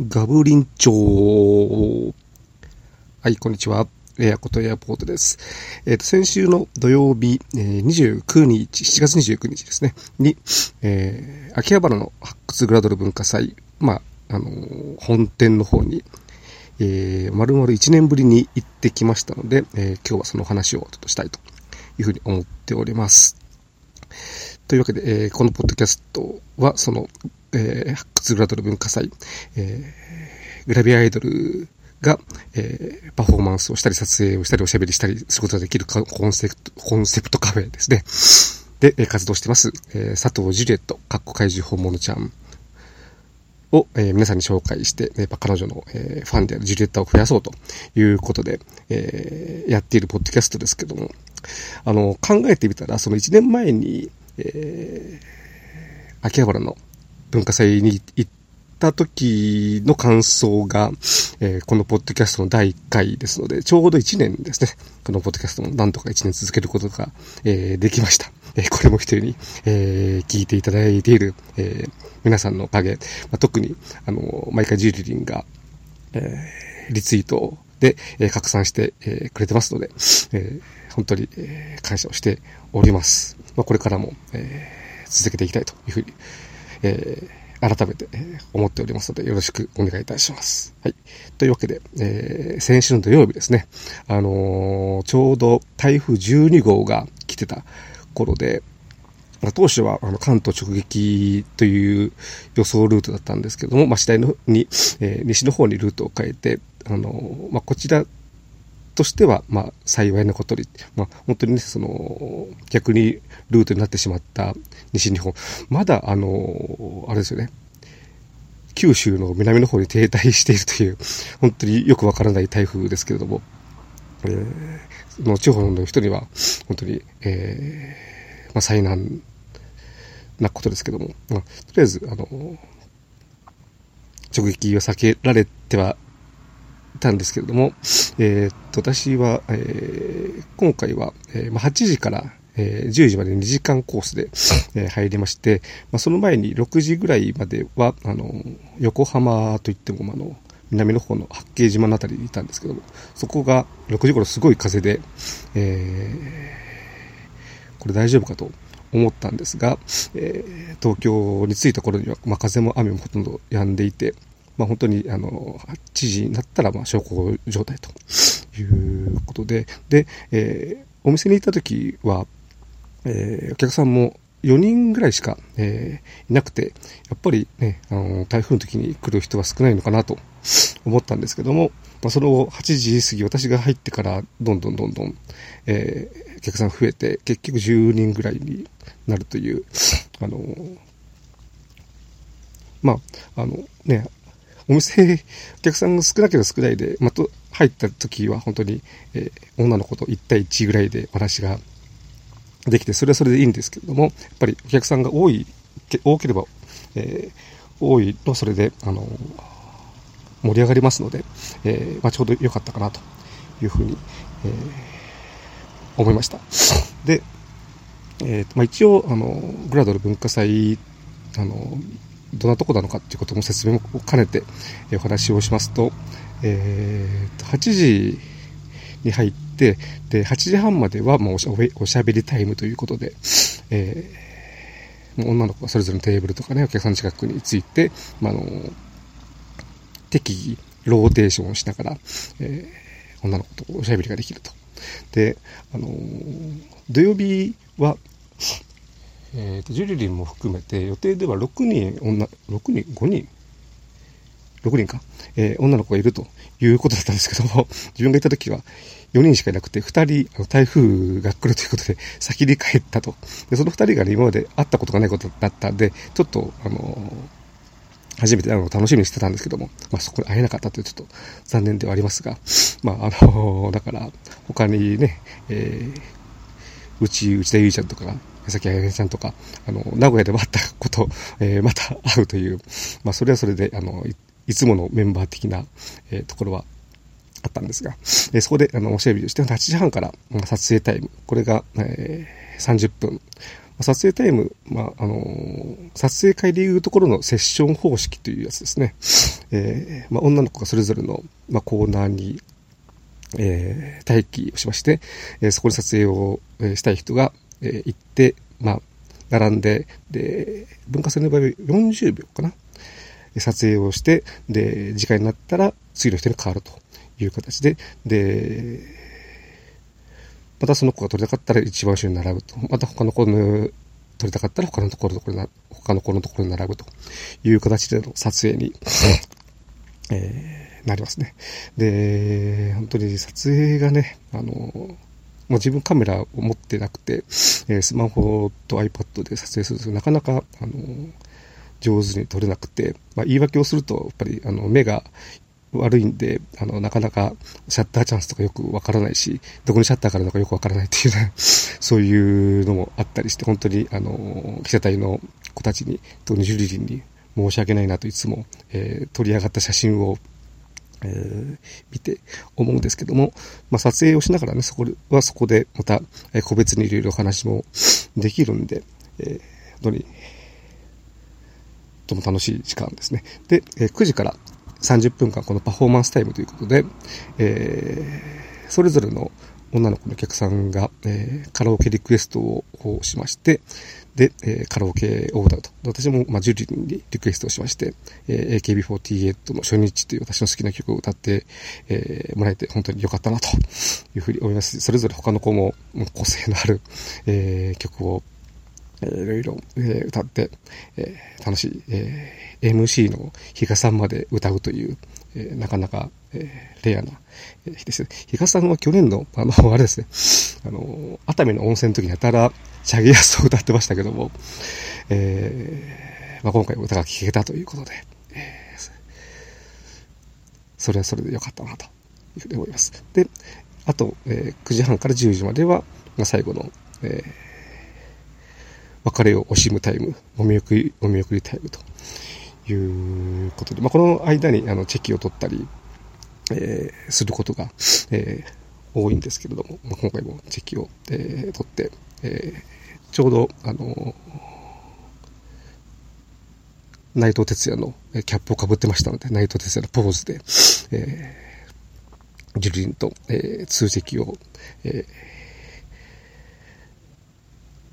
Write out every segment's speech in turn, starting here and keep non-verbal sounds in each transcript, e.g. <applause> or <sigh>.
ガブリン町。はい、こんにちは。エアコトエアポートです。えっ、ー、と、先週の土曜日、えー、29日、7月29日ですね、に、えー、秋葉原の発掘グラドル文化祭、まあ、あのー、本店の方に、えー、丸々1年ぶりに行ってきましたので、えー、今日はその話をちょっとしたいというふうに思っております。というわけで、えー、このポッドキャストは、その、えー、発掘グラドル文化祭、えー、グラビアアイドルが、えー、パフォーマンスをしたり、撮影をしたり、おしゃべりしたりすることができるコンセプト、コンセプトカフェですね。で、えー、活動してます、えー、佐藤ジュリエット、かっこ怪獣本物ちゃんを、えー、皆さんに紹介して、やっぱ彼女の、えー、ファンであるジュリエッタを増やそうということで、えー、やっているポッドキャストですけども、あの、考えてみたら、その1年前に、えー、秋葉原の文化祭に行った時の感想が、えー、このポッドキャストの第1回ですので、ちょうど1年ですね。このポッドキャストも何とか1年続けることが、えー、できました。えー、これも一人に、え聞いていただいている、え皆さんのおかげ、まあ、特に、あの、毎回ジュリリンが、えリツイートで、え拡散して、えくれてますので、え本当に、え感謝をしております。まあ、これからも、え続けていきたいというふうにえー、改めて思っておりますので、よろしくお願いいたします。はい。というわけで、えー、先週の土曜日ですね、あのー、ちょうど台風12号が来てた頃で、当初はあの関東直撃という予想ルートだったんですけども、まあ、次第に、えー、西の方にルートを変えて、あのまあ、こちらとしては、まあ、幸いなことに、まあ、本当にね、その、逆にルートになってしまった西日本、まだ、あの、あれですよね、九州の南の方に停滞しているという、本当によくわからない台風ですけれども、えー、の地方の人には、本当に、えー、まあ、災難なことですけども、まあ、とりあえず、あの、直撃を避けられてはたんですけれども、えー、っと、私は、えー、今回は、えー、まあ、8時から、えー、10時まで2時間コースで、えー、入りまして、まあ、その前に6時ぐらいまでは、あの、横浜といっても、あの、南の方の八景島のあたりにいたんですけども、そこが6時頃すごい風で、えー、これ大丈夫かと思ったんですが、えー、東京に着いた頃には、まあ、風も雨もほとんど止んでいて、まあ、本当にあの8時になったらまあ小康状態ということで、で、えー、お店に行った時は、えー、お客さんも4人ぐらいしか、えー、いなくて、やっぱりね、あの、台風の時に来る人は少ないのかなと思ったんですけども、まあ、その後8時過ぎ、私が入ってからどんどんどんどん、えー、お客さん増えて、結局10人ぐらいになるという、あの、まあ、あのね、お店、お客さんが少なければ少ないで、まと、入った時は本当に、えー、女の子と1対1ぐらいで話ができて、それはそれでいいんですけれども、やっぱりお客さんが多い、多ければ、えー、多いとそれで、あの盛り上がりますので、えー、まあ、ちょうど良かったかなというふうに、えー、思いました。で、えーまあ、一応、あの、グラドル文化祭、あの、どんなとこなのかっていうことも説明を兼ねてお話をしますと、えー、8時に入って、で、8時半まではもうおしゃべりタイムということで、えー、もう女の子がそれぞれのテーブルとかね、お客さんの近くについて、まあ、の、適宜ローテーションをしながら、えー、女の子とおしゃべりができると。で、あの土曜日は、えーと、ジュリリンも含めて予定では6人女6人5人？6人か、えー、女の子がいるということだったんですけども <laughs> 自分がいた時は4人しかいなくて2人あの台風が来るということで先に帰ったと。でその2人が、ね、今まで会ったことがないことだったんでちょっとあのー初めて会うの楽しみにしてたんですけども、まあ、そこで会えなかったというちょっと残念ではありますが、まあ、あの、だから、他にね、えー、うち、内田ゆいちゃんとか崎彩音ちゃんとか、あの、名古屋で会ったこと、えー、また会うという、まあ、それはそれで、あの、いつものメンバー的な、えー、ところはあったんですが、えー、そこで、あの、おしゃべりをして、8時半から、まあ、撮影タイム、これが、えー、30分、撮影タイム、まあ、あの撮影会でいうところのセッション方式というやつですね。えー、まあ、女の子がそれぞれの、まあ、コーナーに、えー、待機をしまして、えー、そこに撮影を、えしたい人が、え行って、まあ、並んで、で、文化祭の場合は40秒かな。撮影をして、で、時間になったら次の人に変わるという形で、で、またその子が撮りたかったら一番後ろに並ぶと。また他の子の撮りたかったら他のところころ他の子のところに並ぶという形での撮影に、えー、なりますね。で、本当に撮影がね、あの、もう自分カメラを持ってなくて、えー、スマホと iPad で撮影するんですけど、なかなか、あの、上手に撮れなくて、まあ、言い訳をすると、やっぱり、あの、目が悪いんで、あの、なかなかシャッターチャンスとかよくわからないし、どこにシャッターからのかよくわからないっていうね、<laughs> そういうのもあったりして、本当に、あの、記者隊の子たちに、特にジュリリンに申し訳ないなといつも、えー、撮り上がった写真を、えー、見て思うんですけども、まあ、撮影をしながらね、そこはそこでまた、え、個別にいろいろ話もできるんで、えー、本当に、とも楽しい時間ですね。で、え、9時から30分間このパフォーマンスタイムということで、えー、それぞれの女の子のお客さんが、えー、カラオケリクエストをしまして、で、えー、カラオケを歌うと。私も、まあ、ジュリーにリクエストしまして、えー、AKB48 の初日という私の好きな曲を歌って、えー、もらえて本当に良かったなと <laughs> いうふうに思いますそれぞれ他の子も個性のある、えー、曲を、いろいろ、えー、歌って、えー、楽しい、えー、MC の比嘉さんまで歌うという、えー、なかなか、えー、レアな、え、日ですね。比嘉さんは去年の、あの、<laughs> あれですね、あの、熱海の温泉の時にやたら、チャゲヤスを歌ってましたけども、えー、まあ、今回歌が聴けたということで、えー、それはそれで良かったな、というふうに思います。で、あと、えー、9時半から10時までは、まあ、最後の、えー別れを惜しむタイム、お見送り、お見送りタイムということで、まあ、この間にあのチェキを取ったり、えー、することが、えー、多いんですけれども、まあ、今回もチェキを、えー、取って、えー、ちょうど、あの内藤哲也のキャップをかぶってましたので、内藤哲也のポーズで、えー、ジュリンと、えー、通席を、えー、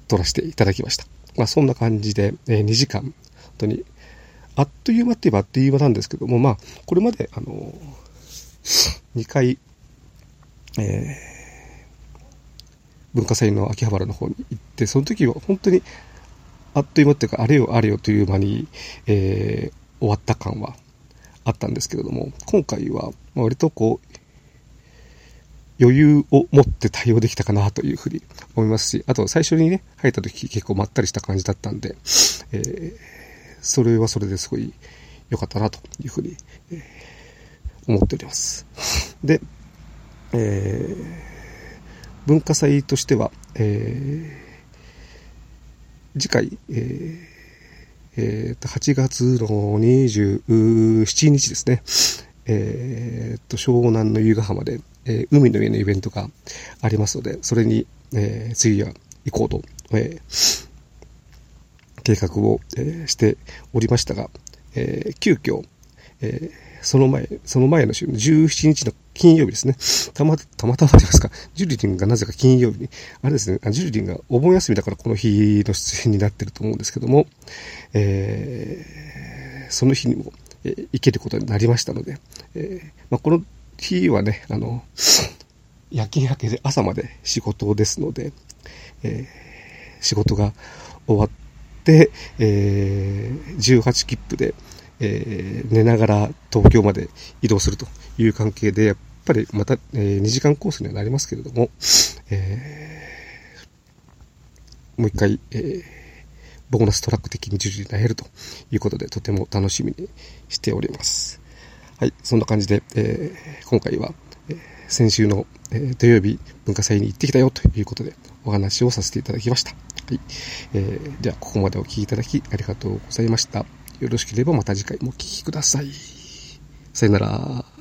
撮らせていただきました。まあそんな感じで、えー、2時間、本当に、あっという間って言えばあっという間なんですけども、まあ、これまで、あの、2回、えー、文化祭の秋葉原の方に行って、その時は本当に、あっという間っていうか、あれよあれよという間に、えー、終わった感はあったんですけれども、今回は、割とこう、余裕を持って対応できたかなというふうに思いますし、あと最初にね、入った時結構まったりした感じだったんで、えー、それはそれですごい良かったなというふうに、えー、思っております。で、えー、文化祭としては、えー、次回、えーえー、8月の27日ですね、えー、と、湘南の由比ヶ浜で、えー、海の上のイベントがありますので、それに、えー、次は行こうと、えー、計画を、え、しておりましたが、え、急遽、え、その前、その前の週、17日の金曜日ですね。たま、たまたまと言いますか、ジュリリンがなぜか金曜日に、あれですね、ジュリリンがお盆休みだからこの日の出演になってると思うんですけども、えー、その日にも、えー、行けることになりましたので、えーまあ、この日はね、あの、夜勤明けで朝まで仕事ですので、えー、仕事が終わって、えー、18切符で、えー、寝ながら東京まで移動するという関係で、やっぱりまた、えー、2時間コースにはなりますけれども、えー、もう一回、えー、ボーナストラック的に従事になれるということで、とても楽しみにしております。はい、そんな感じで、えー、今回は、えー、先週の、えー、土曜日文化祭に行ってきたよということでお話をさせていただきました。はい、えー、ではここまでお聴きいただきありがとうございました。よろしければまた次回もお聴きください。さよなら。